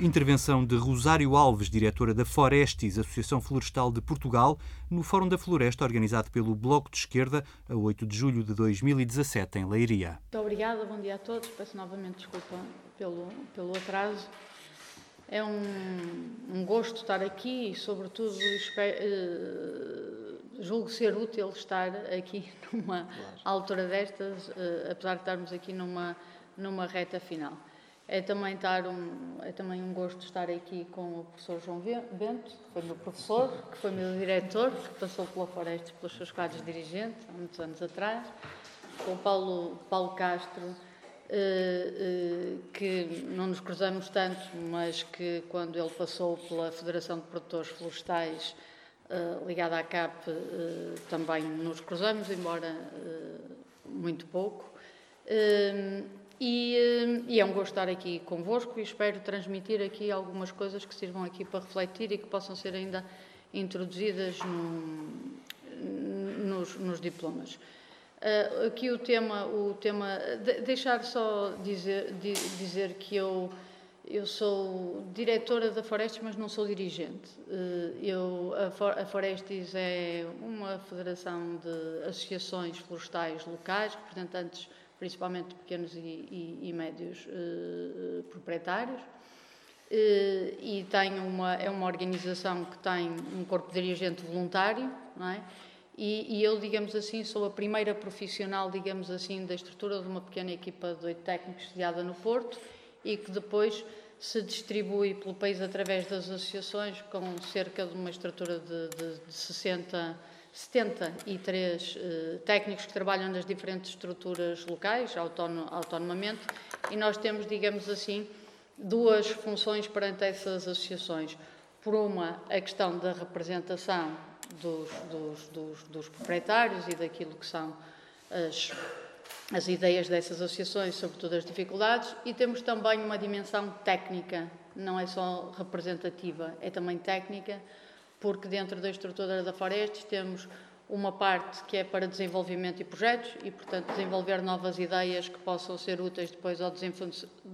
Intervenção de Rosário Alves, diretora da Forestis, Associação Florestal de Portugal, no Fórum da Floresta organizado pelo Bloco de Esquerda a 8 de julho de 2017 em Leiria. Muito obrigada, bom dia a todos. Peço novamente desculpa pelo, pelo atraso. É um, um gosto estar aqui e, sobretudo, espero, uh, julgo ser útil estar aqui numa claro. altura destas, uh, apesar de estarmos aqui numa, numa reta final. É também, estar um, é também um gosto estar aqui com o professor João Bento, que foi meu professor, que foi meu diretor, que passou pela Florestas pelos seus quadros dirigentes, há muitos anos atrás, com o Paulo, Paulo Castro, eh, eh, que não nos cruzamos tanto, mas que quando ele passou pela Federação de Produtores Florestais, eh, ligada à CAP, também nos cruzamos, embora muito pouco. E, eh, e, é um gosto estar aqui convosco e espero transmitir aqui algumas coisas que sirvam aqui para refletir e que possam ser ainda introduzidas no, nos, nos, diplomas. Uh, aqui o tema, o tema de, deixar só dizer, de, dizer que eu, eu sou diretora da Forestes, mas não sou dirigente. Uh, eu, a, a Forestes é uma federação de associações florestais locais, representantes principalmente pequenos e, e, e médios uh, proprietários. Uh, e tem uma, é uma organização que tem um corpo dirigente voluntário, não é? E, e, eu, digamos assim, sou a primeira profissional, digamos assim, da estrutura de uma pequena equipa de oito técnicos sediada no Porto e que depois se distribui pelo país através das associações com cerca de uma estrutura de, de, de 60 73 eh, técnicos que trabalham nas diferentes estruturas locais, autonomamente, e nós temos, digamos assim, duas funções perante essas associações. Por uma, a questão da representação dos, dos, dos, dos proprietários e daquilo que são as, as ideias dessas associações, sobretudo as dificuldades, e temos também uma dimensão técnica, não é só representativa, é também técnica, porque dentro da estrutura da Forestes temos uma parte que é para desenvolvimento e projetos e, portanto, desenvolver novas ideias que possam ser úteis depois ao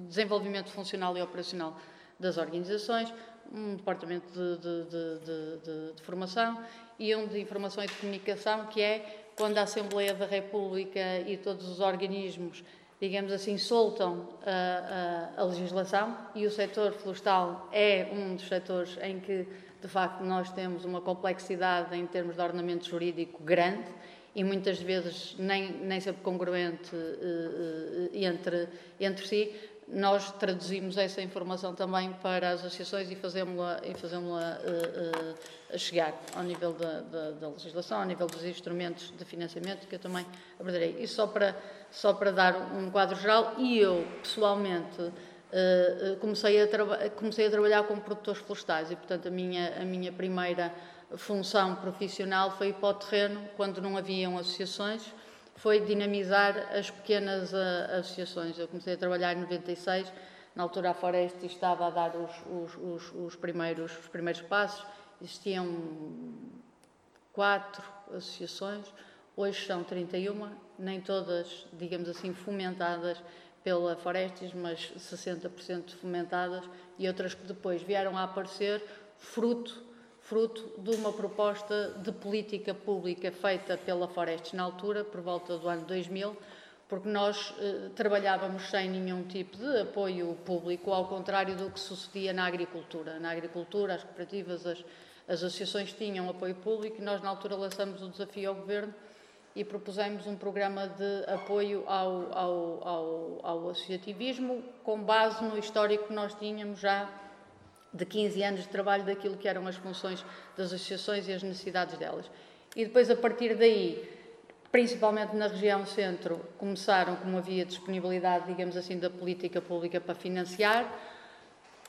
desenvolvimento funcional e operacional das organizações, um departamento de, de, de, de, formação e um de informação e de comunicação, que é quando a Assembleia da República e todos os organismos, digamos assim, soltam a, a, a legislação e o setor florestal é um dos setores em que de facto, nós temos uma complexidade em termos de ordenamento jurídico grande e muitas vezes nem, nem sempre congruente uh, entre, entre si. Nós traduzimos essa informação também para as associações e fazemos-la fazemos uh, uh, chegar ao nível da, da, da, legislação, ao nível dos instrumentos de financiamento, que eu também abordarei. Isso só para, só para dar um quadro geral. E eu, pessoalmente, Uh, comecei, a comecei a trabalhar com produtores florestais e, portanto, a minha, a minha primeira função profissional foi ir para o terreno, quando não haviam associações, foi dinamizar as pequenas uh, associações. Eu comecei a trabalhar em 96, na altura a Floresta estava a dar os, os, os, os, primeiros, os primeiros passos, existiam quatro associações, hoje são 31, nem todas, digamos assim, fomentadas pela Forestes, mas 60% fomentadas, e outras que depois vieram a aparecer fruto, fruto de uma proposta de política pública feita pela Forestes na altura, por volta do ano 2000, porque nós eh, trabalhávamos sem nenhum tipo de apoio público, ao contrário do que sucedia na agricultura. Na agricultura, as cooperativas, as, as associações tinham apoio público e nós, na altura, lançamos o desafio ao Governo e propusemos um programa de apoio ao, ao, ao, ao associativismo com base no histórico que nós tínhamos já de 15 anos de trabalho daquilo que eram as funções das associações e as necessidades delas. E depois, a partir daí, principalmente na região centro, começaram, como havia disponibilidade, digamos assim, da política pública para financiar,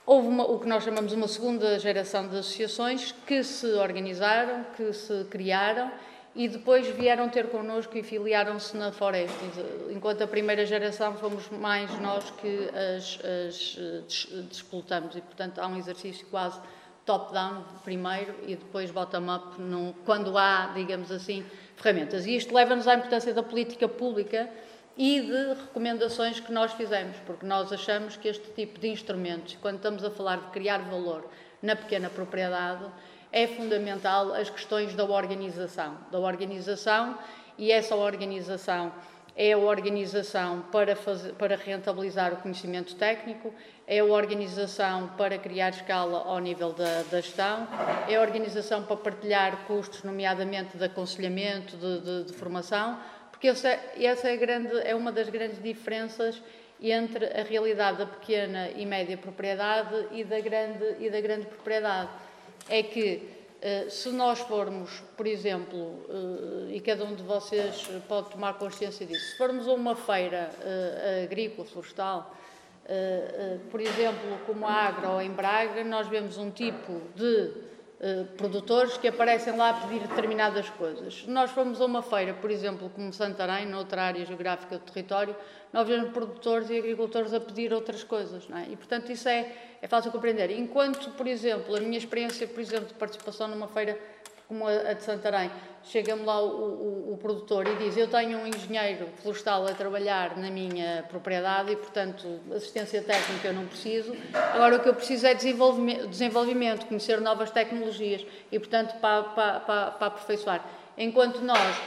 houve uma, o que nós chamamos uma segunda geração de associações que se organizaram, que se criaram e depois vieram ter connosco e filiaram-se na Forest. Enquanto a primeira geração fomos mais nós que as, as disputamos e, portanto, há um exercício quase top-down primeiro e depois bottom-up quando há, digamos assim, ferramentas. E isto leva-nos à importância da política pública e de recomendações que nós fizemos, porque nós achamos que este tipo de instrumentos, quando estamos a falar de criar valor na pequena propriedade, é fundamental as questões da organização, da organização e essa organização é a organização para, fazer, para rentabilizar o conhecimento técnico, é a organização para criar escala ao nível da, da gestão, é a organização para partilhar custos, nomeadamente de aconselhamento, de, de, de formação, porque essa, essa é, grande, é uma das grandes diferenças entre a realidade da pequena e média propriedade e da grande, e da grande propriedade. É que eh, se nós formos, por exemplo, eh, e cada um de vocês pode tomar consciência disso, se formos a uma feira eh, agrícola, florestal, por exemplo, como a Agro em Braga, nós vemos um tipo de produtores que aparecem lá a pedir determinadas coisas. Nós formos a uma feira, por exemplo, como Santarém, noutra área geográfica do território, nós vemos produtores e agricultores a pedir outras coisas, é? E, portanto, isso é, é fácil compreender. Enquanto, por exemplo, a minha experiência, por exemplo, de participação numa feira como a de Santarém, chega-me lá o, o, o, produtor e diz: Eu tenho um engenheiro florestal a trabalhar na minha propriedade e, portanto, assistência técnica eu não preciso. Agora, o que eu preciso é desenvolvimento, desenvolvimento conhecer novas tecnologias e, portanto, para, para, para, para aperfeiçoar. Enquanto nós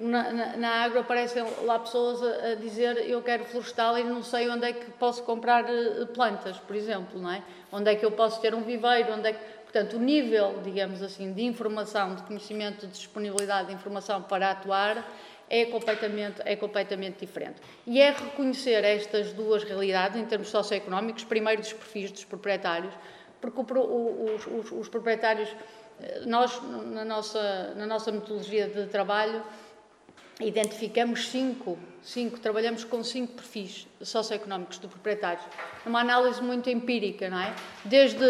na, na, na agro aparecem lá pessoas a, a, dizer eu quero florestal e não sei onde é que posso comprar uh, plantas, por exemplo, não é? Onde é que eu posso ter um viveiro, onde é que... Portanto, o nível, digamos assim, de informação, de conhecimento, de disponibilidade de informação para atuar é completamente, é completamente diferente. E é reconhecer estas duas realidades em termos socioeconómicos, primeiro dos perfis dos proprietários, porque os, os, os proprietários, eh, nós, na nossa, na nossa metodologia de trabalho, identificamos cinco, cinco, trabalhamos com cinco perfis socioeconómicos de proprietários, numa análise muito empírica, não é? Desde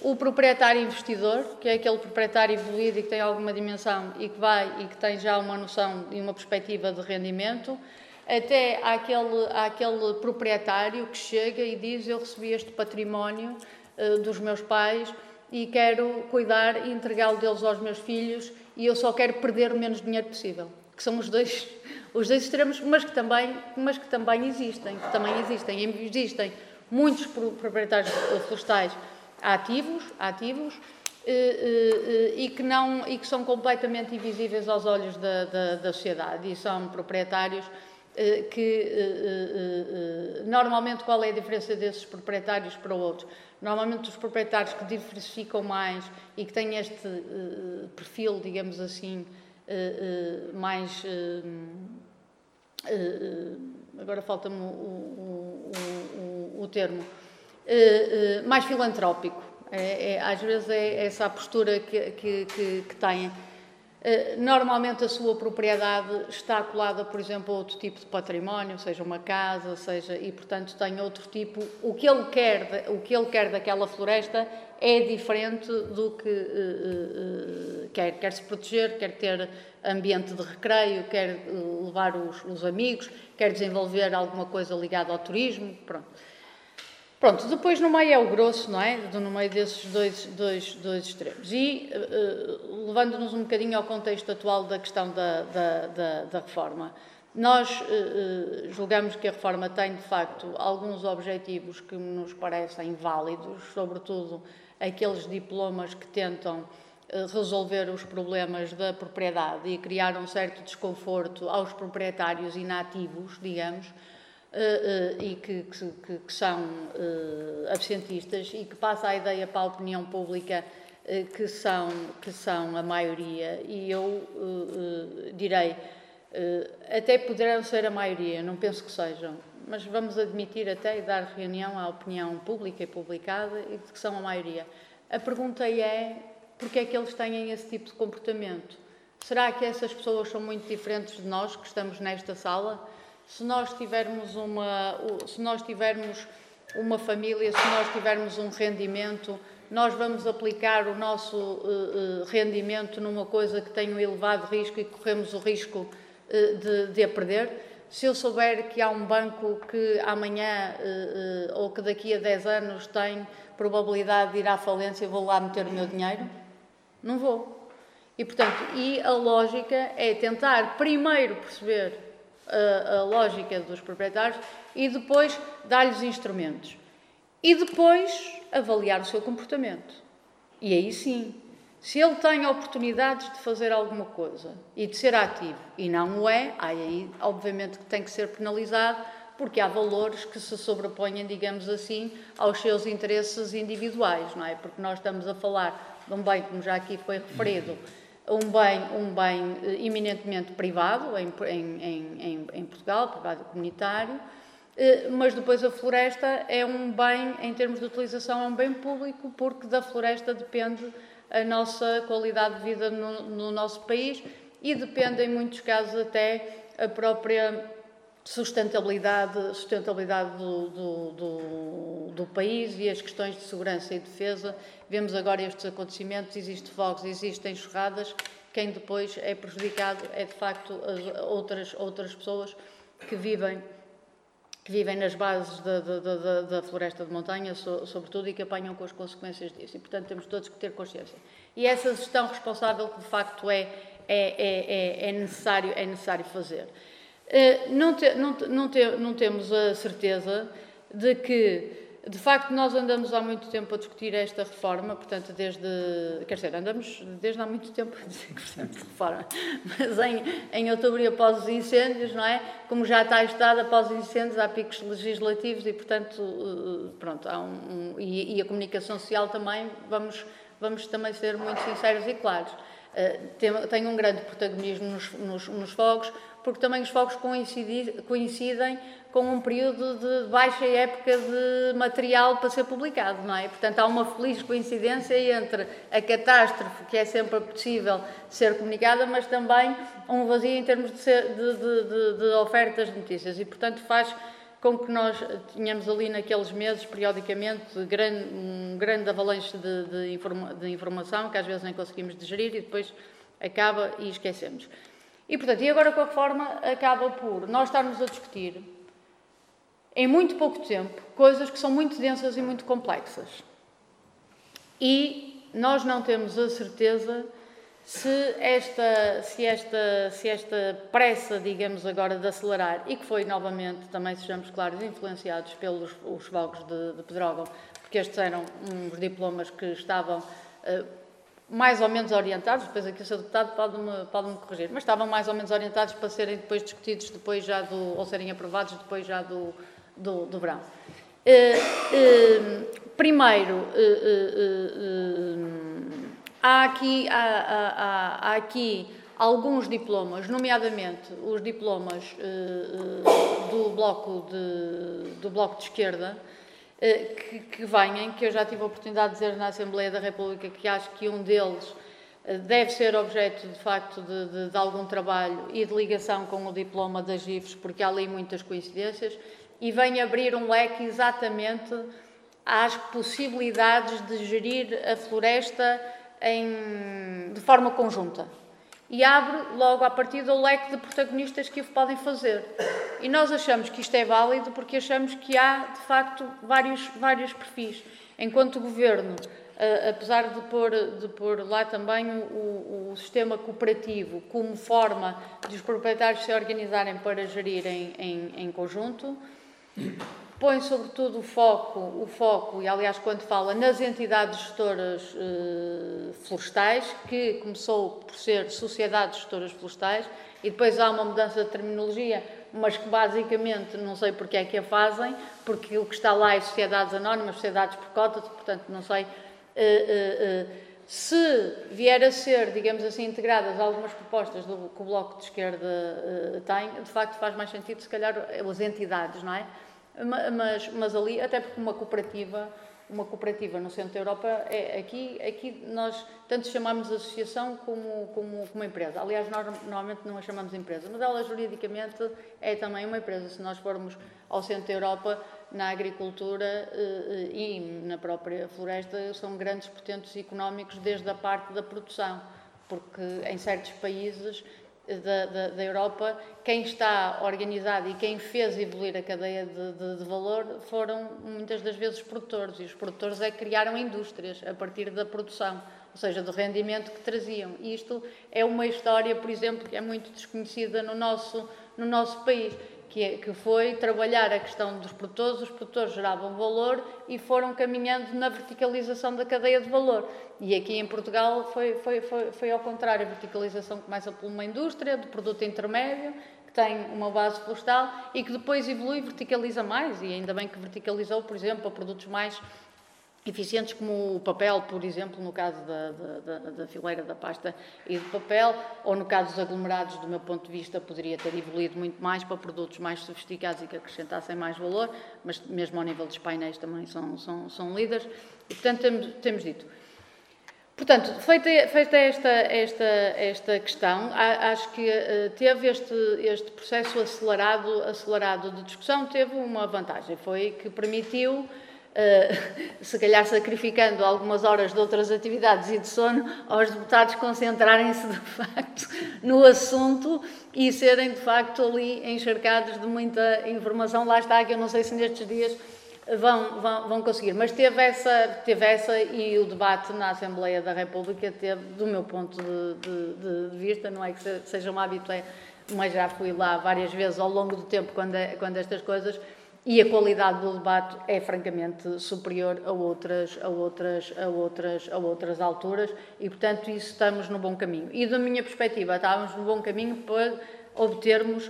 o proprietário investidor, que é aquele proprietário evoluído e que tem alguma dimensão e que vai e que tem já uma noção e uma perspectiva de rendimento, até àquele, àquele proprietário que chega e diz: Eu recebi este património uh, dos meus pais e quero cuidar e entregá-lo deles aos meus filhos e eu só quero perder o menos dinheiro possível que são os dois, os dois extremos, mas que também, mas que também existem, que também existem. Existem muitos proprietários florestais ativos, ativos eh, eh, e que não e que são completamente invisíveis aos olhos da, da, da sociedade e são proprietários eh, que normalmente qual é a diferença desses proprietários para outros? Normalmente os proprietários que diversificam mais e que têm este perfil, digamos assim, eh, eh, mais. Eh, agora falta-me o, o, o, o, termo. mais filantrópico. É, é, às vezes é essa a postura que, que, que, que têm. Normalmente a sua propriedade está colada, por exemplo, a outro tipo de património, seja uma casa, seja e portanto tem outro tipo. O que ele quer, o que ele quer daquela floresta é diferente do que uh, uh, quer. Quer se proteger, quer ter ambiente de recreio, quer levar os, os amigos, quer desenvolver alguma coisa ligada ao turismo. Pronto. Pronto, depois no meio é o grosso, não é? No meio desses dois, dois, dois extremos. E uh, levando-nos um bocadinho ao contexto atual da questão da, da, da, da reforma, nós uh, julgamos que a reforma tem, de facto, alguns objetivos que nos parecem válidos, sobretudo aqueles diplomas que tentam resolver os problemas da propriedade e criar um certo desconforto aos proprietários inativos, digamos, eh, eh, e que, que, que são absentistas e que passa a ideia para a opinião pública que são, que são a maioria. E eu direi, até poderão ser a maioria, não penso que sejam, mas vamos admitir até e dar reunião à opinião pública e publicada e que são a maioria. A pergunta é porque é que eles têm esse tipo de comportamento? Será que essas pessoas são muito diferentes de nós que estamos nesta sala? Se nós tivermos uma, se nós tivermos uma família, se nós tivermos um rendimento, nós vamos aplicar o nosso uh, rendimento numa coisa que tem um elevado risco e corremos o risco uh, de, de a perder? Se eu souber que há um banco que amanhã ou que daqui a 10 anos tem probabilidade de ir à falência, vou lá meter o meu dinheiro? Não vou. E, portanto, e a lógica é tentar primeiro perceber a, lógica dos proprietários e depois dar-lhes instrumentos. E depois avaliar o seu comportamento. E aí sim, se ele tem oportunidades de fazer alguma coisa e de ser ativo e não o é, aí obviamente que tem que ser penalizado porque há valores que se sobrepõem, digamos assim, aos seus interesses individuais, não é? Porque nós estamos a falar de um bem, como já aqui foi referido, um bem, um bem eh, eminentemente privado em, em, em, em Portugal, privado comunitário, eh, mas depois a floresta é um bem, em termos de utilização, é um bem público, porque da floresta depende a nossa qualidade de vida no, no nosso país e depende, em muitos casos, até a própria sustentabilidade, sustentabilidade do, do, do, do, país e as questões de segurança e defesa. Vemos agora estes acontecimentos, existem fogos, existem enxurradas, quem depois é prejudicado é de facto outras, outras pessoas que vivem que vivem nas bases da, da, da, da, floresta de montanha, sobretudo, e que apanham com as consequências disso. E, portanto, temos todos que ter consciência. E essa gestão responsável que, de facto, é, é, é, é necessário, é necessário fazer. Eh, não, te, não, não, te, não temos a certeza de que de facto, nós andamos há muito tempo a discutir esta reforma, portanto, desde. Quer dizer, andamos desde há muito tempo a discutir de reforma, mas em, em outubro após os incêndios, não é? Como já está estado, após os incêndios há picos legislativos e, portanto, eh, pronto, há um. um e, e, a comunicação social também, vamos, vamos também ser muito sinceros e claros. Uh, tem, um grande protagonismo nos, nos, nos fogos, porque também os fogos coincidem com um período de baixa época de material para ser publicado, não é? Portanto, há uma feliz coincidência entre a catástrofe, que é sempre possível ser comunicada, mas também um vazio em termos de, ser, de, de, de ofertas de notícias. E, portanto, faz com que nós tenhamos ali naqueles meses, periodicamente, grande, um grande avalanche de, de, informa, de informação que às vezes nem conseguimos digerir e depois acaba e esquecemos. E, portanto, e agora com a reforma acaba por nós estarmos a discutir, em muito pouco tempo, coisas que são muito densas e muito complexas. E nós não temos a certeza se esta, se esta, se esta pressa, digamos agora, de acelerar, e que foi novamente, também sejamos claros, influenciados pelos os fogos de, de Pedrógão, porque estes eram uns diplomas que estavam uh, mais ou menos orientados, depois aqui o Sr. Deputado pode-me pode corrigir, mas estavam mais ou menos orientados para serem depois discutidos depois já do, ou serem aprovados depois já do, do, do verão. Uh, uh, primeiro, há, aqui, há, há, há, aqui alguns diplomas, nomeadamente os diplomas do, bloco de, do Bloco de Esquerda, eh, que, que venham, que eu já tive a oportunidade de dizer na Assembleia da República que acho que um deles deve ser objeto, de facto, de, de, de algum trabalho e de ligação com o diploma das GIFs, porque há ali muitas coincidências, e vem abrir um leque exatamente às possibilidades de gerir a floresta em, de forma conjunta e abre logo a partir do leque de protagonistas que o podem fazer. E nós achamos que isto é válido porque achamos que há, de facto, vários, vários perfis. Enquanto o governo, apesar de pôr, de pôr lá também o, o sistema cooperativo como forma de os proprietários se organizarem para gerirem em, em conjunto, põe sobretudo o foco, o foco, e aliás quando fala nas entidades gestoras eh, florestais, que começou por ser sociedades gestoras florestais, e depois há uma mudança de terminologia, mas que basicamente não sei porque é que a fazem, porque o que está lá é sociedades anónimas, sociedades por cotas, portanto não sei. Eh, eh, se vier a ser, digamos assim, integradas algumas propostas do, que o Bloco de Esquerda tem, de facto faz mais sentido, se calhar, as entidades, não é? Mas, mas ali, até porque uma cooperativa, uma cooperativa no centro da Europa, é, aqui, aqui nós tanto chamamos de associação como, como, como empresa. Aliás, nós normalmente não a chamamos de empresa, mas ela juridicamente é também uma empresa. Se nós formos ao centro da Europa, na agricultura eh, e na própria floresta, são grandes potentes económicos desde a parte da produção, porque em certos países da, da, da, Europa, quem está organizado e quem fez evoluir a cadeia de, de, de, valor foram muitas das vezes produtores, e os produtores é que criaram indústrias a partir da produção, ou seja, do rendimento que traziam. E isto é uma história, por exemplo, que é muito desconhecida no nosso, no nosso país que, que foi trabalhar a questão dos produtores, os produtores geravam valor e foram caminhando na verticalização da cadeia de valor. E aqui em Portugal foi, foi, foi, foi ao contrário, a verticalização começa por uma indústria de produto intermédio, que tem uma base florestal e que depois evolui e verticaliza mais, e ainda bem que verticalizou, por exemplo, a produtos mais eficientes como o papel, por exemplo, no caso da, da, da, fileira da pasta e do papel, ou no caso dos aglomerados, do meu ponto de vista, poderia ter evoluído muito mais para produtos mais sofisticados e que acrescentassem mais valor, mas mesmo ao nível dos painéis também são, são, são líderes. E, portanto, temos, temos dito. Portanto, feita, feita esta, esta, esta questão, acho que uh, teve este, este processo acelerado, acelerado de discussão, teve uma vantagem, foi que permitiu se calhar sacrificando algumas horas de outras atividades e de sono, aos deputados concentrarem-se de facto no assunto e serem de facto ali encharcados de muita informação. Lá está, que eu não sei se nestes dias vão, vão, vão conseguir, mas teve essa, teve essa e o debate na Assembleia da República teve, do meu ponto de, de, de vista, não é que seja uma habitué, mas já fui lá várias vezes ao longo do tempo quando, é, quando estas coisas e a qualidade do debate é francamente superior a outras, a outras, a outras, a outras alturas e, portanto, isso estamos no bom caminho. E da minha perspectiva, estávamos no bom caminho para obtermos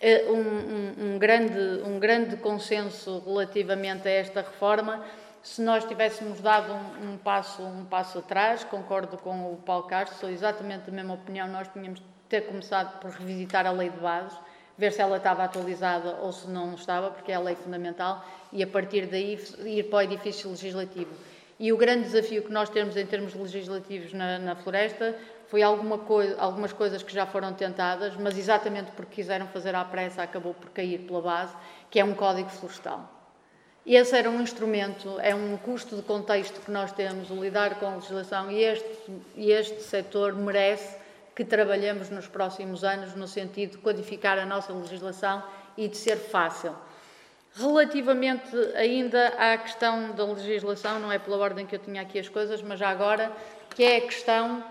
eh, um, um, um, grande, um grande consenso relativamente a esta reforma. Se nós tivéssemos dado um, um, passo, um passo atrás, concordo com o Paulo Castro, sou exatamente da mesma opinião, nós tínhamos de ter começado por revisitar a lei de bases ver se ela estava atualizada ou se não estava, porque é a lei fundamental, e a partir daí ir para o edifício legislativo. E o grande desafio que nós temos em termos legislativos na, na floresta foi alguma algumas coisas que já foram tentadas, mas exatamente porque quiseram fazer à pressa acabou por cair pela base, que é um código florestal. Esse era um instrumento, é um custo de contexto que nós temos, o lidar com a legislação, e este, este setor merece que trabalhemos nos próximos anos no sentido de codificar a nossa legislação e de ser fácil. Relativamente ainda à questão da legislação, não é pela ordem que eu tinha aqui as coisas, mas já agora, que é a questão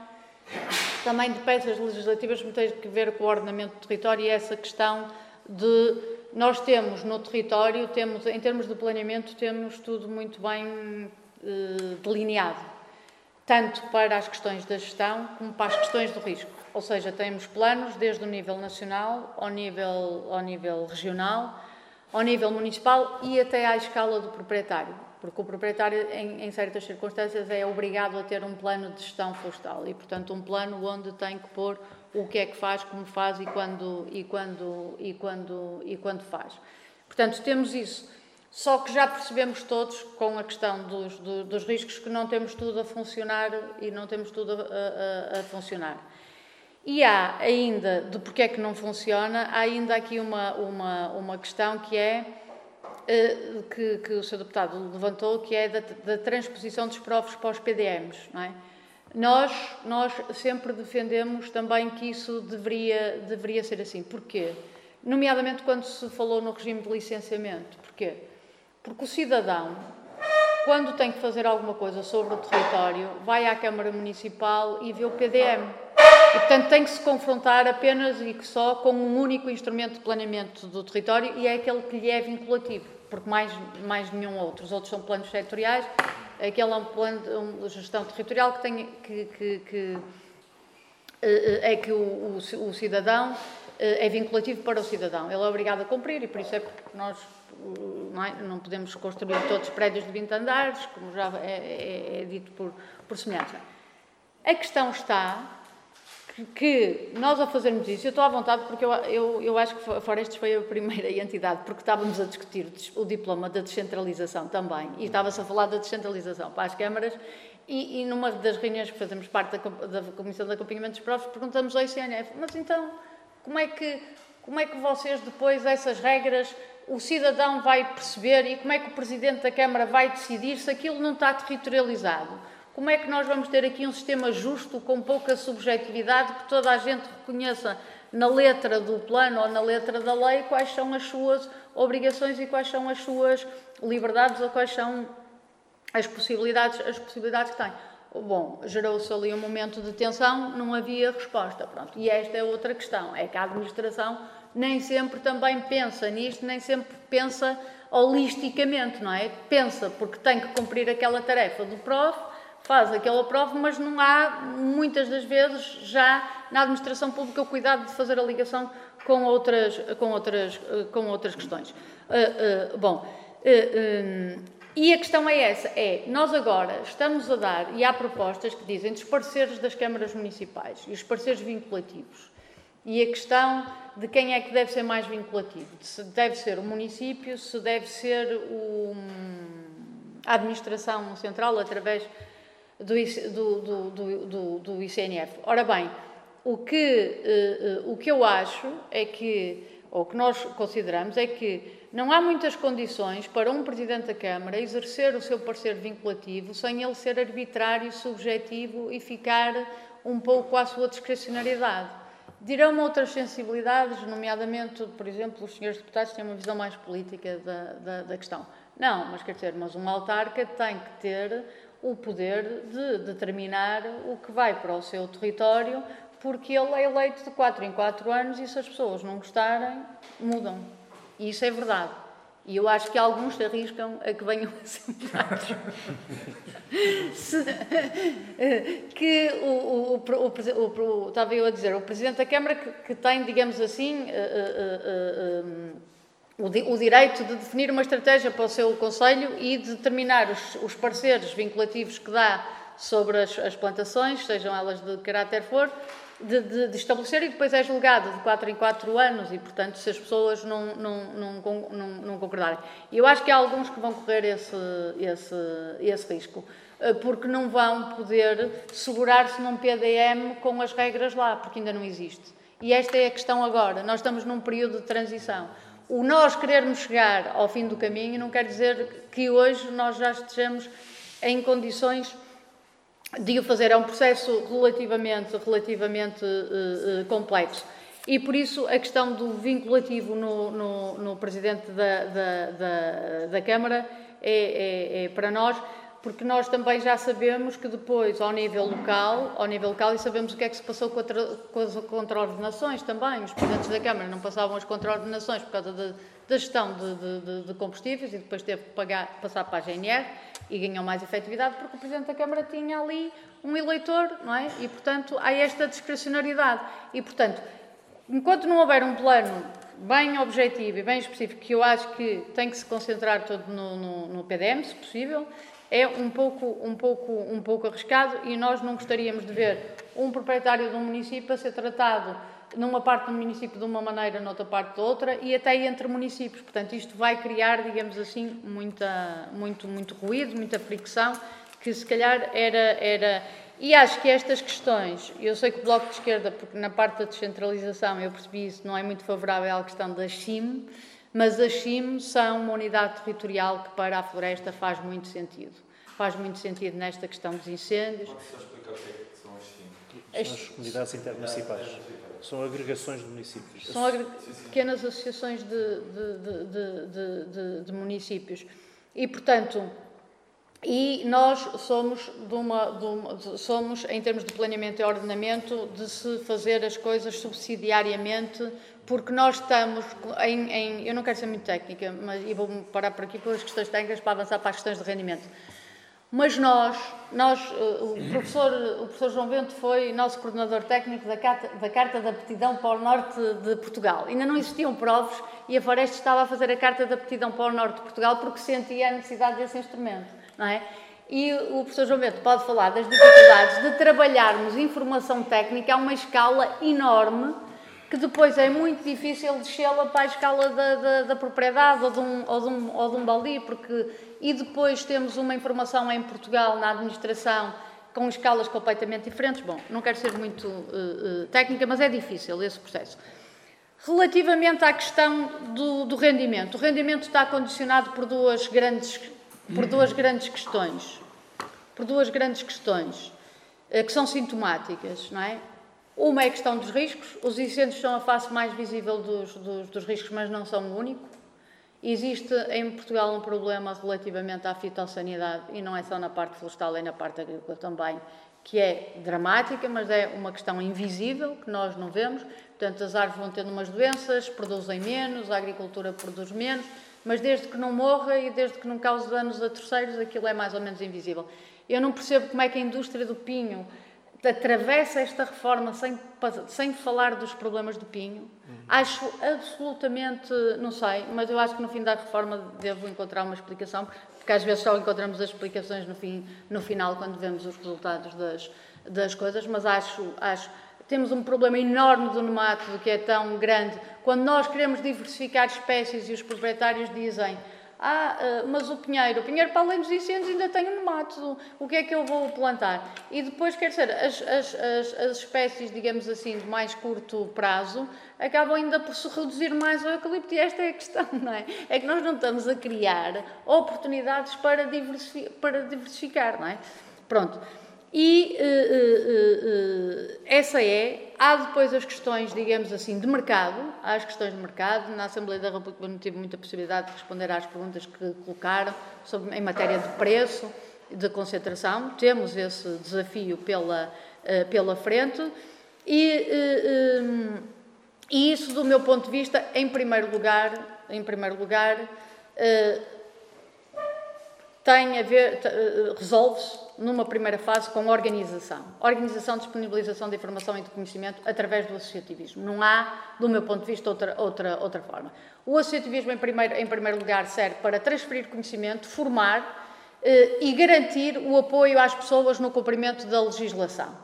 também de peças legislativas que tem que ver com o ordenamento do território e essa questão de nós temos no território, temos em termos de planeamento, temos tudo muito bem eh, delineado tanto para as questões da gestão como para as questões do risco. Ou seja, temos planos desde o nível nacional ao nível, ao nível regional, ao nível municipal e até à escala do proprietário. Porque o proprietário, em, em, certas circunstâncias, é obrigado a ter um plano de gestão florestal e, portanto, um plano onde tem que pôr o que é que faz, como faz e quando, e quando, e quando, e quando faz. Portanto, temos isso. Só que já percebemos todos, com a questão dos, do, dos riscos, que não temos tudo a funcionar e não temos tudo a, a, a, funcionar. E há ainda, de porque é que não funciona, há ainda aqui uma, uma, uma questão que é, eh, que, que o Sr. Deputado levantou, que é da, da transposição dos profos para os PDMs. Não é? Nós, nós sempre defendemos também que isso deveria, deveria ser assim. Porquê? Nomeadamente quando se falou no regime de licenciamento. Porquê? Porque o cidadão, quando tem que fazer alguma coisa sobre o território, vai à Câmara Municipal e vê o PDM. E, portanto, tem que se confrontar apenas e só com um único instrumento de planeamento do território e é aquele que lhe é vinculativo, porque mais, mais nenhum outro. Os outros são planos setoriais, aquele é um plano de gestão territorial que tem que, que, que eh, eh, é que o, o, o cidadão é vinculativo para o cidadão. Ele é obrigado a cumprir e por isso é porque nós não, é? não podemos construir todos os prédios de 20 andares, como já é, é, é dito por, por semelhança. A questão está que, nós ao fazermos isso, eu estou à vontade porque eu, eu, eu acho que a Florestes foi a primeira entidade, porque estávamos a discutir o diploma da descentralização também, e estava-se a falar da descentralização para as câmaras, e, e numa das reuniões que fazemos parte da, da Comissão de Acompanhamento dos Profs, perguntamos ao ICNF, mas então, como é que, como é que vocês depois, essas regras, o cidadão vai perceber e como é que o Presidente da Câmara vai decidir se aquilo não está territorializado? Como é que nós vamos ter aqui um sistema justo, com pouca subjetividade, que toda a gente reconheça na letra do plano ou na letra da lei quais são as suas obrigações e quais são as suas liberdades ou quais são as possibilidades, as possibilidades que tem? Bom, gerou-se ali um momento de tensão, não havia resposta. Pronto. E esta é outra questão, é que a administração nem sempre também pensa nisto, nem sempre pensa holisticamente, não é? Pensa porque tem que cumprir aquela tarefa do prof, faz aquela prova, mas não há, muitas das vezes, já na administração pública, o cuidado de fazer a ligação com outras, com outras, com outras questões. Uh, uh, bom, uh, e a questão é essa, é, nós agora estamos a dar, e há propostas que dizem dos parceiros das câmaras municipais e os parceiros vinculativos, e a questão de quem é que deve ser mais vinculativo, se deve ser o município, se deve ser o, a administração central através do, do, do, do, ICNF. Ora bem, o que, o que eu acho é que, ou que nós consideramos, é que não há muitas condições para um Presidente da Câmara exercer o seu parecer vinculativo sem ele ser arbitrário, subjetivo e ficar um pouco à sua discrecionalidade. Dirão outras sensibilidades, nomeadamente, por exemplo, os senhores deputados têm uma visão mais política da, da, da questão. Não, mas quer dizer, mas um autarca tem que ter o poder de determinar o que vai para o seu território, porque ele é eleito de 4 em 4 anos e se as pessoas não gostarem, mudam. E isso é verdade. E eu acho que alguns se arriscam a que venham a ser que o, o, o, o, estava eu a dizer, o Presidente da Câmara que, que tem, digamos assim, uh, uh, uh, o, direito de definir uma estratégia para o seu Conselho e de determinar os, os pareceres vinculativos que dá sobre as, as plantações, sejam elas de caráter for, de, de, de, estabelecer e depois é julgado de 4 em 4 anos e, portanto, se as pessoas não, não, não, não, não concordarem. Eu acho que há alguns que vão correr esse, esse, esse risco, eh, porque não vão poder segurar-se num PDM com as regras lá, porque ainda não existe. E esta é a questão agora. Nós estamos num período de transição. O nós querermos chegar ao fim do caminho não quer dizer que hoje nós já estejamos em condições de o fazer. É um processo relativamente, relativamente uh, uh, complexo. E por isso a questão do vinculativo no, no, no Presidente da, da, da, da Câmara é, é, é, para nós, porque nós também já sabemos que depois, ao nível local, ao nível local, e sabemos o que é que se passou com, a, com as contraordenações também. Os Presidentes da Câmara não passavam as contraordenações por causa da gestão de, de, de, combustíveis e depois teve que pagar, passar para a GNR e ganhou mais efetividade porque o Presidente da Câmara tinha ali um eleitor, não é? E, portanto, há esta discrecionalidade. E, portanto, enquanto não houver um plano bem objetivo e bem específico, que eu acho que tem que se concentrar todo no, no, no PDM, se possível, é um pouco, um, pouco, um pouco arriscado e nós não gostaríamos de ver um proprietário de um município a ser tratado numa parte do município de uma maneira, noutra parte de outra, e até entre municípios. Portanto, isto vai criar, digamos assim, muita, muito, muito ruído, muita fricção, que se calhar era, era. E acho que estas questões, eu sei que o Bloco de Esquerda, porque na parte da descentralização eu percebi isso, não é muito favorável à questão da CIM, mas as CIM são uma unidade territorial que para a floresta faz muito sentido. Faz muito sentido nesta questão dos incêndios. Explicar o que, é que são as comunidades intermunicipais. São agregações de municípios. São pequenas associações de, de, de, de, municípios. E, portanto, e nós somos, de uma, uma, somos, em termos de planeamento e ordenamento, de se fazer as coisas subsidiariamente, porque nós estamos em, em eu não quero ser muito técnica, mas e vou parar por aqui com as questões técnicas para avançar para as questões de rendimento. Mas nós, nós eh, o, professor, o professor João Bento foi nosso coordenador técnico da Carta, da Carta de Aptidão para o Norte de Portugal. Ainda não existiam provas e a Floresta estava a fazer a Carta de Aptidão para o Norte de Portugal porque sentia a necessidade desse instrumento, não é? E o professor João Bento pode falar das dificuldades de trabalharmos informação técnica a uma escala enorme que depois é muito difícil descê-la para a escala da, da, da propriedade ou de, um, ou, de um, ou de um baldio, porque e depois temos uma informação em Portugal, na administração, com escalas completamente diferentes. Bom, não quero ser muito uh, uh, técnica, mas é difícil esse processo. Relativamente à questão do, do, rendimento, o rendimento está condicionado por duas grandes, por duas grandes questões, por duas grandes questões uh, que são sintomáticas, não é? Uma é a questão dos riscos. Os incêndios são a face mais visível dos, dos, dos riscos, mas não são o único. Existe em Portugal um problema relativamente à fitossanidade, e não é só na parte florestal, é na parte agrícola também, que é dramática, mas é uma questão invisível, que nós não vemos. Portanto, as árvores vão tendo umas doenças, produzem menos, a agricultura produz menos, mas desde que não morra e desde que não cause danos a terceiros, aquilo é mais ou menos invisível. Eu não percebo como é que a indústria do pinho atravessa esta reforma sem, sem falar dos problemas do pinho. Acho absolutamente, não sei, mas eu acho que no fim da reforma devo encontrar uma explicação, porque às vezes só encontramos as explicações no, fim, no final, quando vemos os resultados das, das coisas, mas acho, acho temos um problema enorme do nemátodo que é tão grande. Quando nós queremos diversificar espécies e os proprietários dizem ah, eh, mas o pinheiro, o pinheiro para além dos incêndios ainda tem um mato, o que é que eu vou plantar? E depois, quer dizer, as, as, as, as espécies, digamos assim, de mais curto prazo, acabam ainda por se reduzir mais ao eucalipto e esta é a questão, não é? É que nós não estamos a criar oportunidades para para diversificar não é? Pronto. E uh, uh, uh, essa é. Há depois as questões, digamos assim, de mercado. Há as questões de mercado. Na Assembleia da República não tive muita possibilidade de responder às perguntas que colocaram sobre, em matéria de preço, de concentração. Temos esse desafio pela, pela frente. E, e, isso, do meu ponto de vista, em primeiro lugar, em primeiro lugar tem a ver, resolve-se numa primeira fase com organização. Organização, disponibilização de informação e de conhecimento através do associativismo. Não há, do meu ponto de vista, outra, outra, outra forma. O associativismo, em primeiro, em primeiro lugar, serve para transferir conhecimento, formar eh, e garantir o apoio às pessoas no cumprimento da legislação.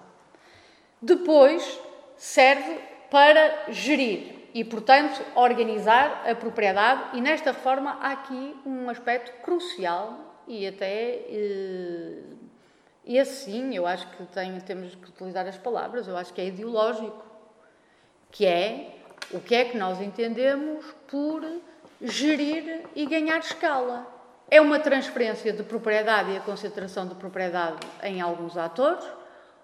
Depois, serve para gerir e, portanto, organizar a propriedade, e nesta reforma há aqui um aspecto crucial e até eh, e assim, eu acho que tem, temos que utilizar as palavras, eu acho que é ideológico, que é o que é que nós entendemos por gerir e ganhar escala. É uma transferência de propriedade e a concentração de propriedade em alguns atores,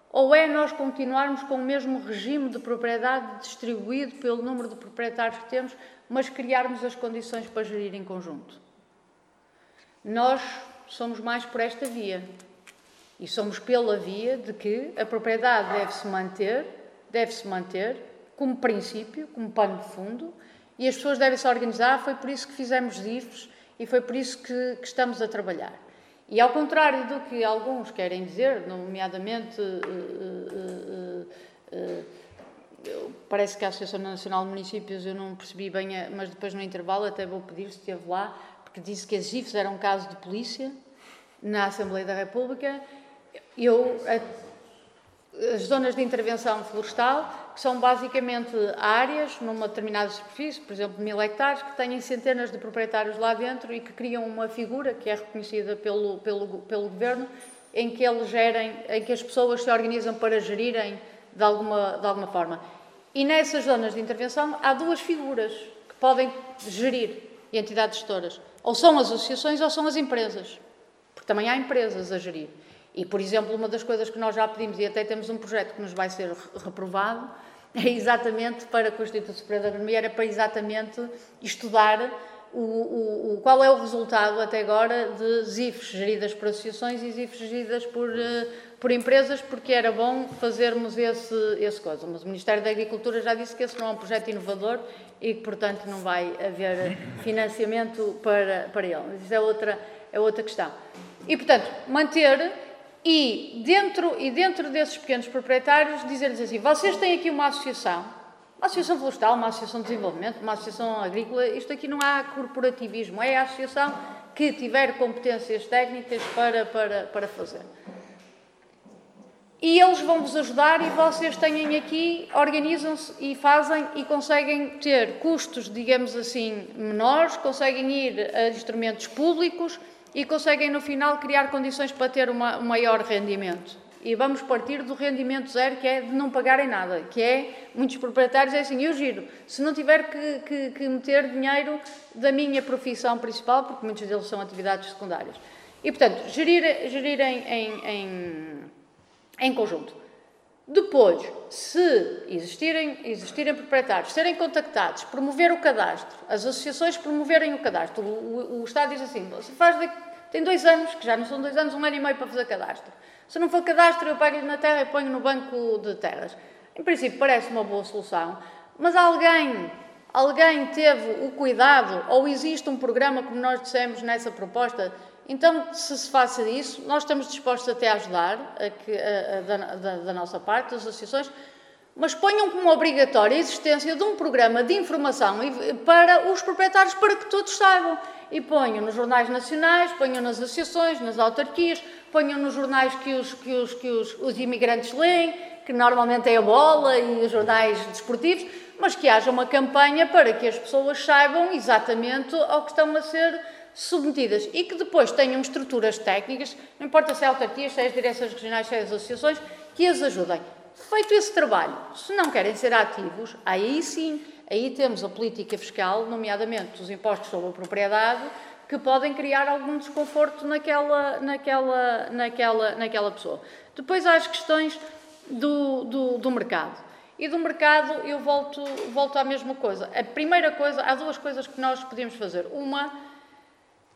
ou é nós continuarmos com o mesmo regime de propriedade distribuído pelo número de proprietários que temos, mas criarmos as condições para gerir em conjunto? Nós somos mais por esta via. E somos pela via de que a propriedade deve-se manter, deve-se manter como princípio, como pano de fundo, e as pessoas devem se organizar. Foi por isso que fizemos DIFs e foi por isso que, que estamos a trabalhar. E ao contrário do que alguns querem dizer, nomeadamente. Uh, uh, uh, parece que a Associação Nacional de Municípios eu não percebi bem, mas depois no intervalo até vou pedir se esteve lá, porque disse que as GIFs eram um caso de polícia na Assembleia da República eu, as zonas de intervenção florestal, que são basicamente áreas numa determinada superfície, por exemplo, mil hectares, que têm centenas de proprietários lá dentro e que criam uma figura que é reconhecida pelo, pelo, pelo governo, em que eles gerem, em que as pessoas se organizam para gerirem de alguma, de alguma forma. E nessas zonas de intervenção há duas figuras que podem gerir entidades gestoras. Ou são as associações ou são as empresas. Porque também há empresas a gerir. E, por exemplo, uma das coisas que nós já pedimos, e até temos um projeto que nos vai ser reprovado, é exatamente para com o Instituto Superior da Agronomia, era para exatamente estudar o, o, o, qual é o resultado até agora de ZIFs geridas por associações e ZIFs geridas por, uh, por empresas, porque era bom fazermos esse, esse coisa. Mas o Ministério da Agricultura já disse que esse não é um projeto inovador e que, portanto, não vai haver financiamento para, para ele. Mas isso é outra, é outra questão. E, portanto, manter e dentro, e dentro desses pequenos proprietários dizer-lhes assim: vocês têm aqui uma associação, uma associação florestal, uma associação de desenvolvimento, uma associação agrícola, isto aqui não há corporativismo, é a associação que tiver competências técnicas para, para, para fazer. E eles vão-vos ajudar e vocês têm aqui, organizam-se e fazem e conseguem ter custos, digamos assim, menores, conseguem ir a instrumentos públicos e conseguem no final criar condições para ter uma, um maior rendimento. E vamos partir do rendimento zero, que é de não pagarem nada, que é, muitos proprietários é assim, eu giro, se não tiver que, que, que meter dinheiro da minha profissão principal, porque muitos deles são atividades secundárias. E, portanto, gerir, gerir em, em, em, em conjunto. Depois, se existirem, existirem proprietários, serem contactados, promover o cadastro, as associações promoverem o cadastro, o, o, o Estado diz assim, você faz tem dois anos, que já não são dois anos, um ano e meio para fazer cadastro. Se não for cadastro, eu pego-lhe na terra e ponho no banco de terras. Em princípio, parece uma boa solução, mas alguém, alguém teve o cuidado, ou existe um programa, como nós dissemos nessa proposta, então, se se faça isso, nós estamos dispostos até a ajudar, a que, a, a, da, da, nossa parte, das associações, mas ponham como obrigatória a existência de um programa de informação para os proprietários, para que todos saibam. E ponham nos jornais nacionais, ponham nas associações, nas autarquias, ponham nos jornais que os, que os, que os, os imigrantes leem, que normalmente é a bola e os jornais desportivos, mas que haja uma campanha para que as pessoas saibam exatamente ao que estão a ser submetidas e que depois tenham estruturas técnicas, não importa se é autarquias, se é as direções regionais, se é as associações, que as ajudem. Feito esse trabalho, se não querem ser ativos, aí sim, aí temos a política fiscal, nomeadamente os impostos sobre a propriedade, que podem criar algum desconforto naquela, naquela, naquela, naquela pessoa. Depois há as questões do, do, do mercado. E do mercado eu volto, volto à mesma coisa. A primeira coisa, há duas coisas que nós podemos fazer. Uma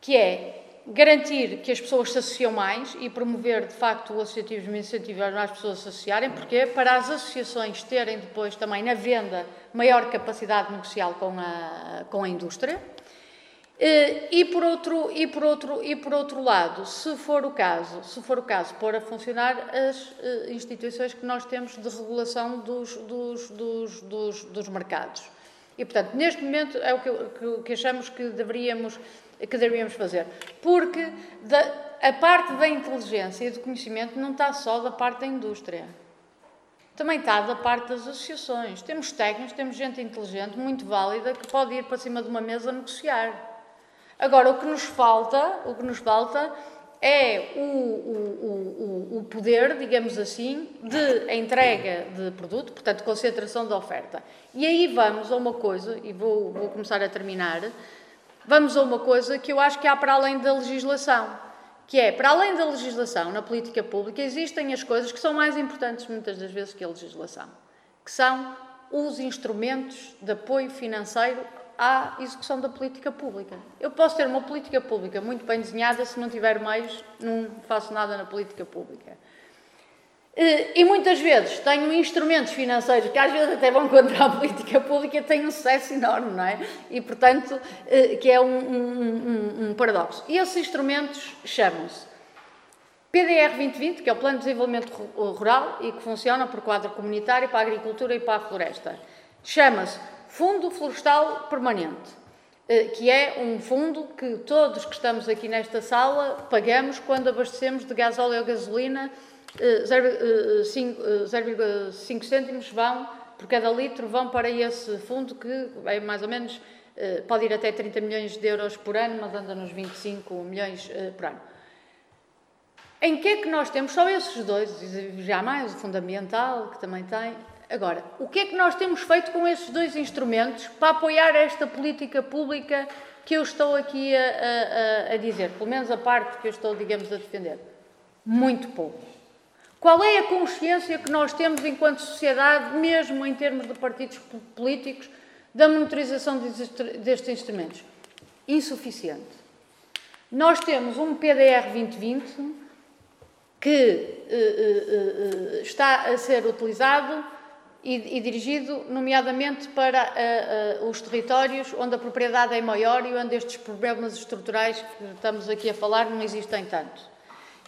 que é garantir que as pessoas se associam mais e promover, de facto, o associativismo e incentivar mais pessoas se associarem, porque para as associações terem depois também na venda maior capacidade negocial com a, com a indústria. Eh, e por, outro, e, por outro, e por outro lado, se for o caso, se for o caso, pôr a funcionar as eh, instituições que nós temos de regulação dos, dos, dos, dos, dos mercados. E, portanto, neste momento é o que, que achamos que deveríamos que deveríamos fazer. Porque da, a parte da inteligência e do conhecimento não está só da parte da indústria. Também está da parte das associações. Temos técnicos, temos gente inteligente, muito válida, que pode ir para cima de uma mesa negociar. Agora, o que nos falta, o que nos falta é o, o, o, o poder, digamos assim, de entrega de produto, portanto, concentração da oferta. E aí vamos a uma coisa, e vou, vou começar a terminar, vamos a uma coisa que eu acho que há para além da legislação, que é, para além da legislação, na política pública, existem as coisas que são mais importantes muitas das vezes que a legislação, que são os instrumentos de apoio financeiro à execução da política pública. Eu posso ter uma política pública muito bem desenhada, se não tiver meios, não faço nada na política pública. Eh, e muitas vezes tenho instrumentos financeiros que às vezes até vão contra a política pública têm um sucesso enorme, não é? E, portanto, eh, que é um, um, um paradoxo. E esses instrumentos chamam-se PDR 2020, que é o Plano de Desenvolvimento Rural e que funciona por quadro comunitário para a agricultura e para a floresta. Chama-se Fundo Florestal Permanente, eh, que é um fundo que todos que estamos aqui nesta sala pagamos quando abastecemos de gás óleo ou gasolina 0,5 cêntimos vão, por cada litro, vão para esse fundo que é mais ou menos, eh, pode ir até 30 milhões de euros por ano, mas anda nos 25 milhões eh, por ano. Em que é que nós temos? Só esses dois, já mais o fundamental, que também tem. Agora, o que é que nós temos feito com esses dois instrumentos para apoiar esta política pública que eu estou aqui a, a, a dizer? Pelo menos a parte que eu estou, digamos, a defender. Muito pouco. Qual é a consciência que nós temos enquanto sociedade, mesmo em termos de partidos políticos, da monitorização destes instrumentos? Insuficiente. Nós temos um PDR 2020 que uh, uh, uh, está a ser utilizado e, e dirigido, nomeadamente, para eh, eh, os territórios onde a propriedade é maior e onde estes problemas estruturais que estamos aqui a falar não existem tanto.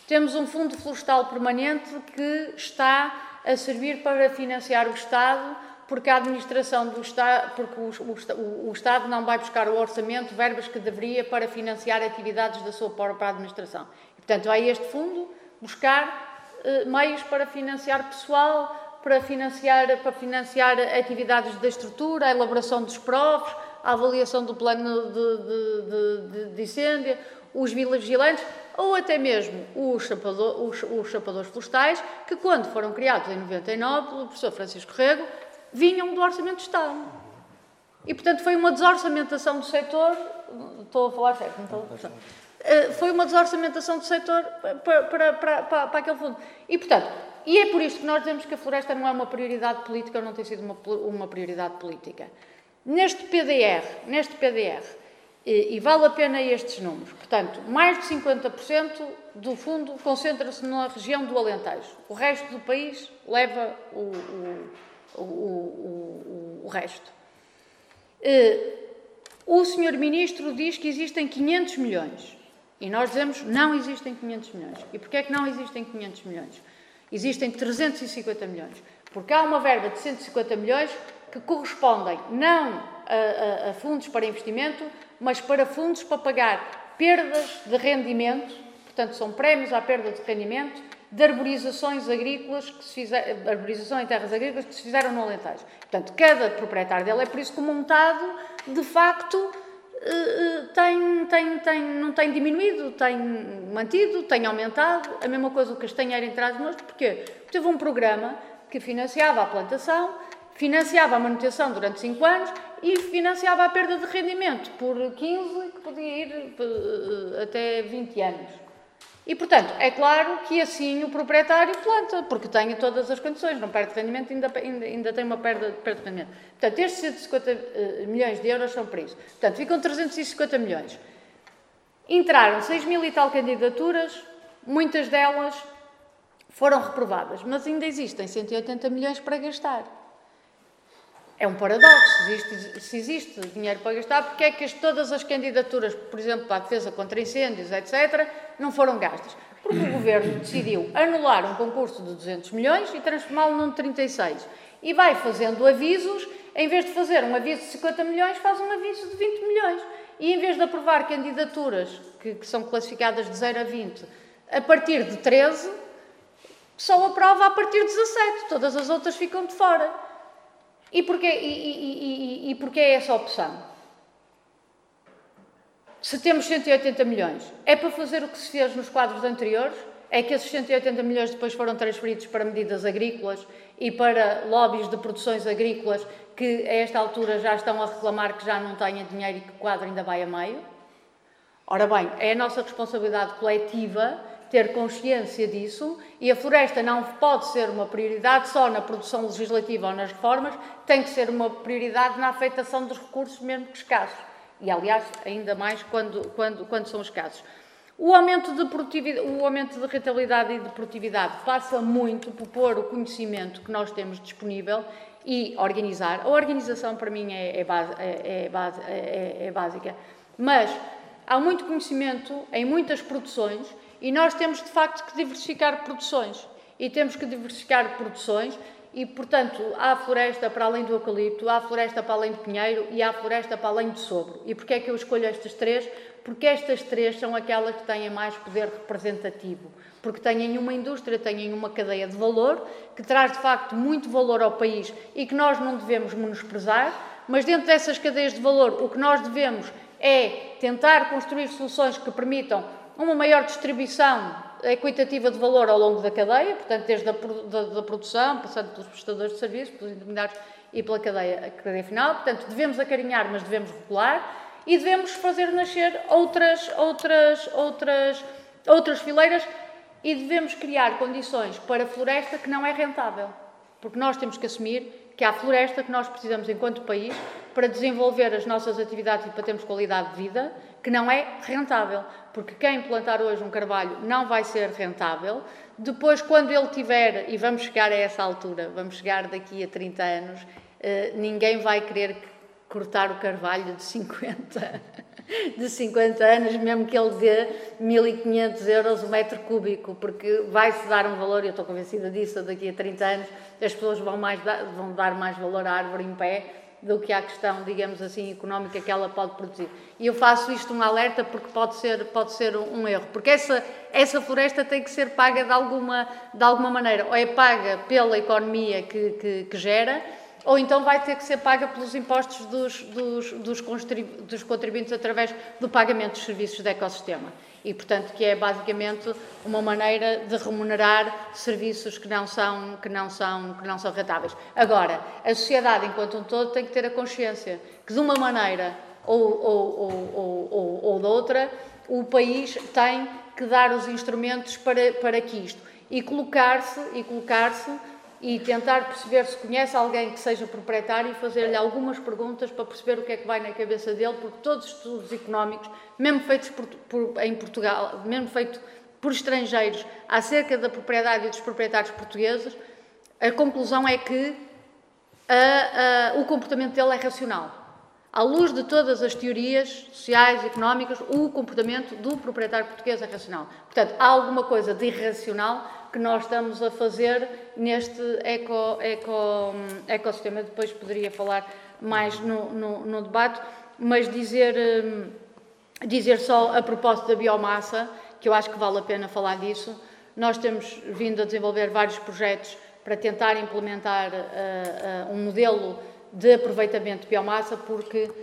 Temos um fundo florestal permanente que está a servir para financiar o Estado, porque a administração do Estado, porque o, o, o, Estado não vai buscar o orçamento, verbas que deveria para financiar atividades da sua própria administração. E, portanto, vai este fundo buscar eh, meios para financiar pessoal, para financiar, para financiar atividades da estrutura, a elaboração dos PROVs, a avaliação do plano de, de, de, de incêndio, os vigilantes ou até mesmo os, chapador, os, os chapadores florestais, que quando foram criados em 99 pelo professor Francisco Rego, vinham do Orçamento de Estado. E, portanto, foi uma desorçamentação do setor, estou a falar certo, não estou a eh, foi uma desorçamentação do setor para, para, para, para aquele fundo. E, portanto, e é por isto que nós dizemos que a floresta não é uma prioridade política ou não tem sido uma, uma prioridade política. Neste PDR, neste PDR, e, e, vale a pena estes números, portanto, mais de 50% do fundo concentra-se na região do Alentejo. O resto do país leva o, o, o, o resto. O senhor Ministro diz que existem 500 milhões. E nós dizemos não existem 500 milhões. E porquê é que não existem 500 milhões? Existem 350 milhões. Porque há uma verba de 150 milhões que correspondem não a, a, a fundos para investimento, mas para fundos para pagar perdas de rendimento, portanto, são prémios à perda de rendimento, de arborizações agrícolas, que se fizer, arborização em terras agrícolas que se fizeram no Alentejo. Portanto, cada proprietário dela é por isso que o montado, de facto, eh, eh, tem, tem, tem, não tem diminuído, tem mantido, tem aumentado. A mesma coisa o Castanheiro em Trás-Monte, porquê? Porque teve um programa que financiava a plantação, financiava a manutenção durante 5 anos e financiava a perda de rendimento por 15, que podia ir eh, até 20 anos. E, portanto, é claro que assim o proprietário planta, porque tem todas as condições, não perde rendimento, ainda, ainda, ainda tem uma perda, perda de rendimento. Portanto, estes 150 uh, milhões de euros são para isso. Portanto, ficam 350 milhões. Entraram 6 mil e tal candidaturas, muitas delas foram reprovadas, mas ainda existem 180 milhões para gastar. É um paradoxo. Se existe, se existe dinheiro para gastar, porque é que as, todas as candidaturas, por exemplo, para a defesa contra incêndios, etc., não foram gastas? Porque o Governo decidiu anular um concurso de 200 milhões e transformá-lo num de 36. E vai fazendo avisos, em vez de fazer um aviso de 50 milhões, faz um aviso de 20 milhões. E em vez de aprovar candidaturas que, que são classificadas de 0 a 20 a partir de 13, só aprova a partir de 17. Todas as outras ficam de fora. E porquê, e, e, e, porquê essa opção? Se temos 180 milhões, é para fazer o que se fez nos quadros anteriores? É que esses 180 milhões depois foram transferidos para medidas agrícolas e para lobbies de produções agrícolas que a esta altura já estão a reclamar que já não têm dinheiro e que o quadro ainda vai a meio? Ora bem, é a nossa responsabilidade coletiva ter consciência disso e a floresta não pode ser uma prioridade só na produção legislativa ou nas reformas, tem que ser uma prioridade na afetação dos recursos, mesmo que escassos. E, aliás, ainda mais quando, quando, quando são escassos. O aumento, de o aumento de rentabilidade e de produtividade passa muito por pôr o conhecimento que nós temos disponível e organizar. A organização, para mim, é, é, base, é, é, é básica. Mas há muito conhecimento em muitas produções e nós temos, de facto, que diversificar produções. E temos que diversificar produções e, portanto, há floresta para além do eucalipto, há floresta para além do pinheiro e há floresta para além do sobro. E porquê é que eu escolho estas três? Porque estas três são aquelas que têm mais poder representativo. Porque têm uma indústria, têm uma cadeia de valor que traz, de facto, muito valor ao país e que nós não devemos menosprezar. Mas dentro dessas cadeias de valor, o que nós devemos é tentar construir soluções que permitam uma maior distribuição equitativa de valor ao longo da cadeia, portanto, desde a da, da produção, passando pelos prestadores de serviços, pelos intermediários e pela cadeia, cadeia final. Portanto, devemos acarinhar, mas devemos regular e devemos fazer nascer outras, outras, outras, outras fileiras e devemos criar condições para a floresta que não é rentável. Porque nós temos que assumir que há floresta que nós precisamos enquanto país para desenvolver as nossas atividades e para termos qualidade de vida que não é rentável, porque quem plantar hoje um carvalho não vai ser rentável. Depois, quando ele tiver, e vamos chegar a essa altura, vamos chegar daqui a 30 anos, eh, ninguém vai querer cortar o carvalho de 50, de 50 anos, mesmo que ele dê 1.500 euros o metro cúbico, porque vai-se dar um valor, eu estou convencida disso, daqui a 30 anos as pessoas vão, mais, vão dar mais valor à árvore em pé do que à questão, digamos assim, económica que ela pode produzir. E eu faço isto um alerta porque pode ser, pode ser um, um, erro, porque essa, essa floresta tem que ser paga de alguma, de alguma maneira, ou é paga pela economia que, que, que gera, ou então vai ter que ser paga pelos impostos dos, dos, dos, contribuintes através do pagamento dos serviços de ecossistema e, portanto, que é basicamente uma maneira de remunerar serviços que não são, que não são, que não são rentáveis. Agora, a sociedade, enquanto um todo, tem que ter a consciência que, de uma maneira ou, ou, ou, ou, ou de outra, o país tem que dar os instrumentos para, para que isto. e colocar-se e colocar-se e tentar perceber se conhece alguém que seja proprietário e fazer-lhe algumas perguntas para perceber o que é que vai na cabeça dele, porque todos os estudos económicos, mesmo feitos por, por, em Portugal, mesmo feitos por estrangeiros acerca da propriedade e dos proprietários portugueses, a conclusão é que a, a, o comportamento dele é racional. À luz de todas as teorias sociais e económicas, o comportamento do proprietário português é racional. Portanto, há alguma coisa de irracional que nós estamos a fazer neste eco, eco, ecossistema. Depois poderia falar mais no, no, no debate, mas dizer, hum, dizer só a propósito da biomassa, que eu acho que vale a pena falar disso. Nós temos vindo a desenvolver vários projetos para tentar implementar uh, uh, um modelo de aproveitamento de biomassa, porque, uh,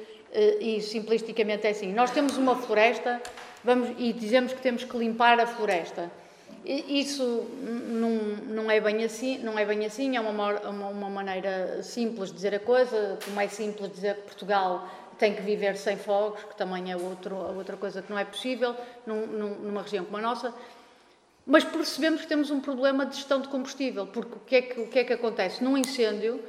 e simplisticamente é assim, nós temos uma floresta vamos, e dizemos que temos que limpar a floresta. Isso não, não, é bem assim, não é bem assim, é uma, uma, uma maneira simples de dizer a coisa, como é simples dizer que Portugal tem que viver sem fogos, que também é outro, outra coisa que não é possível num, numa região como a nossa. Mas percebemos que temos um problema de gestão de combustível, porque o que é que, o que, é que acontece? Num incêndio,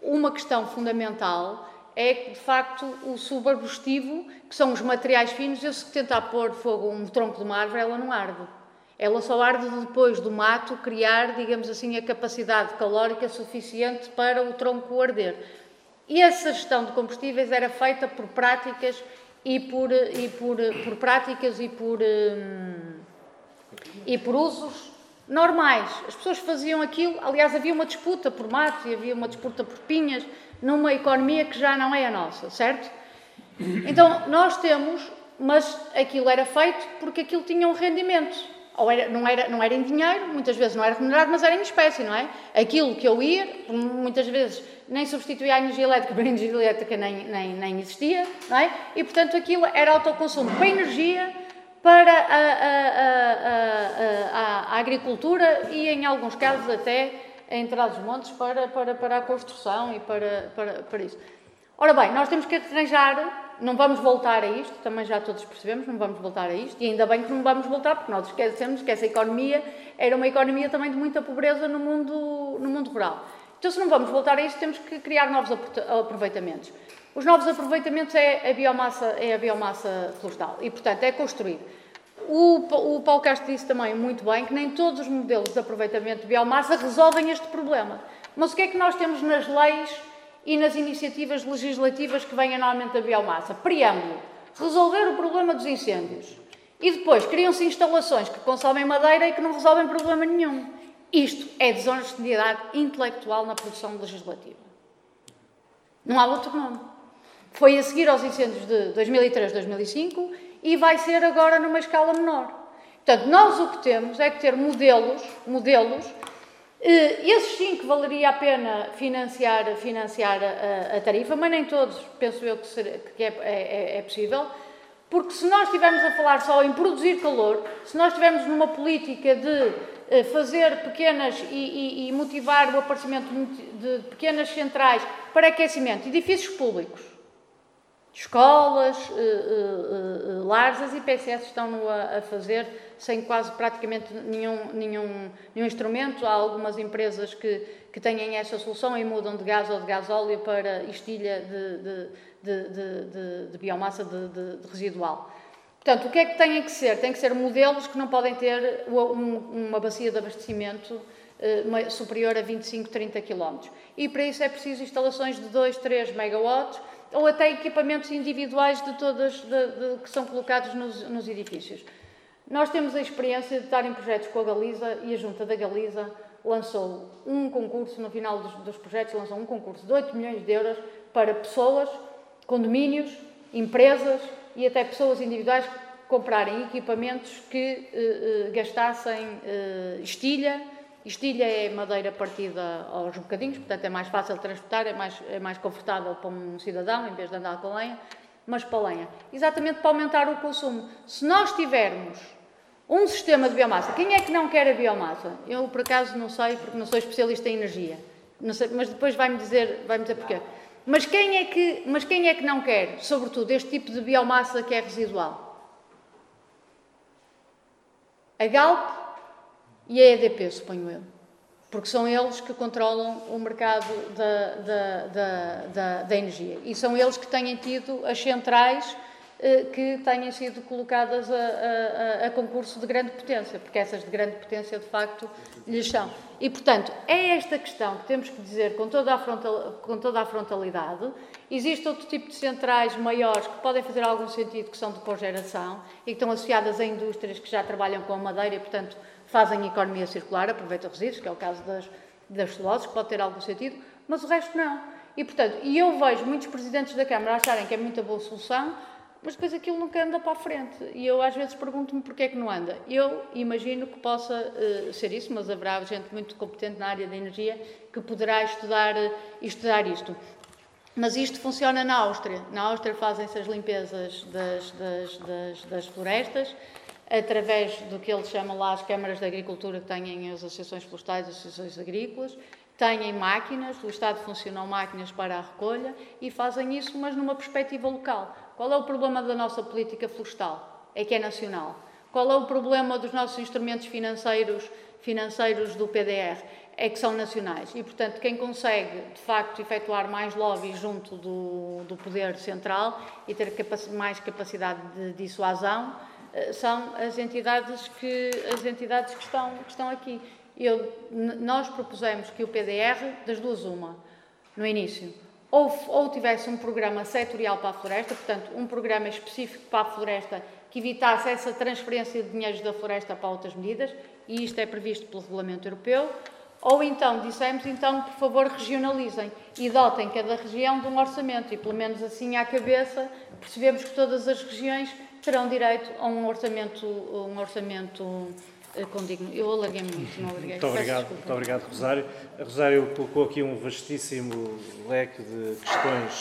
uma questão fundamental é, de facto, o subarbustivo, que são os materiais finos. Eu, se tentar pôr fogo um tronco de uma árvore, ela não arde. Ela só arde depois do mato criar, digamos assim, a capacidade calórica suficiente para o tronco arder. E essa gestão de combustíveis era feita por práticas e por, e por, por práticas e por, hum, e por usos normais. As pessoas faziam aquilo, aliás, havia uma disputa por mato e havia uma disputa por pinhas numa economia que já não é a nossa, certo? Então, nós temos, mas aquilo era feito porque aquilo tinha um rendimento. Ou era, não, era, não era em dinheiro, muitas vezes não era remunerado, mas era em espécie, não é? Aquilo que eu ia, muitas vezes nem substituía a energia elétrica, porque a energia elétrica nem, nem, nem existia, não é? E, portanto, aquilo era autoconsumo com energia para a, a, a, a, agricultura e, em alguns casos, até em Trás-os-Montes para, para, para a construção e para, para, para isso. Ora bem, nós temos que arranjar, não vamos voltar a isto, também já todos percebemos, não vamos voltar a isto, e ainda bem que não vamos voltar, porque nós esquecemos que essa economia era uma economia também de muita pobreza no mundo, no mundo rural. Então, se não vamos voltar a isto, temos que criar novos aproveitamentos. Os novos aproveitamentos é a biomassa, é a biomassa florestal e, portanto, é construir. O, o Paulo Castro disse também muito bem que nem todos os modelos de aproveitamento de biomassa resolvem este problema. Mas o que é que nós temos nas leis e nas iniciativas legislativas que vêm anualmente da biomassa? Preâmbulo. Resolver o problema dos incêndios. E depois criam-se instalações que consomem madeira e que não resolvem problema nenhum. Isto é desonestidade intelectual na produção legislativa. Não há outro nome. Foi a seguir aos incêndios de 2003-2005 e vai ser agora numa escala menor. Portanto, nós o que temos é que ter modelos, modelos, esses sim que valeria a pena financiar, financiar a, a tarifa, mas nem todos penso eu que, ser, que é, é, é possível, porque se nós estivermos a falar só em produzir calor, se nós estivermos numa política de eh, fazer pequenas e, e, e motivar o aparecimento de pequenas centrais para aquecimento, edifícios públicos, escolas, uh, lares, as IPSS estão a, fazer sem quase praticamente nenhum, nenhum, nenhum instrumento. Há algumas empresas que, que têm essa solução e mudam de gás ou de gasóleo para estilha de, de, de, de, biomassa de, residual. Portanto, o que é que têm que ser? Tem que ser modelos que não podem ter um, uma bacia de abastecimento uh, superior a 25, 30 km. E para isso é preciso instalações de 2, 3 megawatts ou até equipamentos individuais de todas de, de, que são colocados nos, nos, edifícios. Nós temos a experiência de estar em projetos com a Galiza e a Junta da Galiza lançou um concurso, no final dos, dos projetos, lançou um concurso de 8 milhões de euros para pessoas, condomínios, empresas e até pessoas individuais comprarem equipamentos que eh, eh, gastassem eh, estilha, Estilha é madeira partida aos bocadinhos, portanto é mais fácil de transportar, é mais, é mais confortável para um cidadão, em vez de andar com lenha, mas para lenha. Exatamente para aumentar o consumo. Se nós tivermos um sistema de biomassa, quem é que não quer a biomassa? Eu, por acaso, não sei, porque não sou especialista em energia, sei, mas depois vai-me dizer, vai dizer porquê. Mas quem, é que, mas quem é que não quer, sobretudo, este tipo de biomassa que é residual? A Galp e a EDP, suponho eu. Porque são eles que controlam o mercado da, da, da, da, da energia. E são eles que têm tido as centrais que tenham sido colocadas a, a, a, concurso de grande potência, porque essas de grande potência, de facto, lhes são. E, portanto, é esta questão que temos que dizer com toda a, frontal, com toda a frontalidade. Existe outro tipo de centrais maiores que podem fazer algum sentido, que são de cogeração e que estão associadas a indústrias que já trabalham com madeira e, portanto, fazem economia circular, aproveitam resíduos, que é o caso das, das celuloses, que pode ter algum sentido, mas o resto não. E, portanto, e eu vejo muitos presidentes da Câmara acharem que é muita boa solução, mas depois aquilo nunca anda para a frente. E eu às vezes pergunto-me porquê é que não anda. Eu imagino que possa uh, ser isso, mas haverá gente muito competente na área da energia que poderá estudar, uh, estudar isto. Mas isto funciona na Áustria. Na Áustria fazem-se as limpezas das, das, das, das, florestas através do que eles chamam lá as câmaras de agricultura que têm as associações florestais, as associações agrícolas, têm máquinas, o Estado funcionam máquinas para a recolha e fazem isso, mas numa perspectiva local. Qual é o problema da nossa política florestal? É que é nacional. Qual é o problema dos nossos instrumentos financeiros, financeiros do PDR? É que são nacionais. E, portanto, quem consegue, de facto, efetuar mais lobby junto do, do poder central e ter capac mais capacidade de dissuasão eh, são as entidades que, as entidades que, estão, que estão aqui. Eu, nós propusemos que o PDR, das duas uma, no início, ou, ou tivesse um programa setorial para a floresta, portanto, um programa específico para a floresta que evitasse essa transferência de dinheiros da floresta para outras medidas, e isto é previsto pelo Regulamento Europeu, ou então dissemos, então, por favor, regionalizem e dotem cada região de um orçamento, e pelo menos assim à cabeça percebemos que todas as regiões terão direito a um orçamento, um orçamento condigno. Eu alarguei muito, não alarguei. Muito obrigado, muito obrigado, Rosário. A Rosário colocou aqui um vastíssimo leque de questões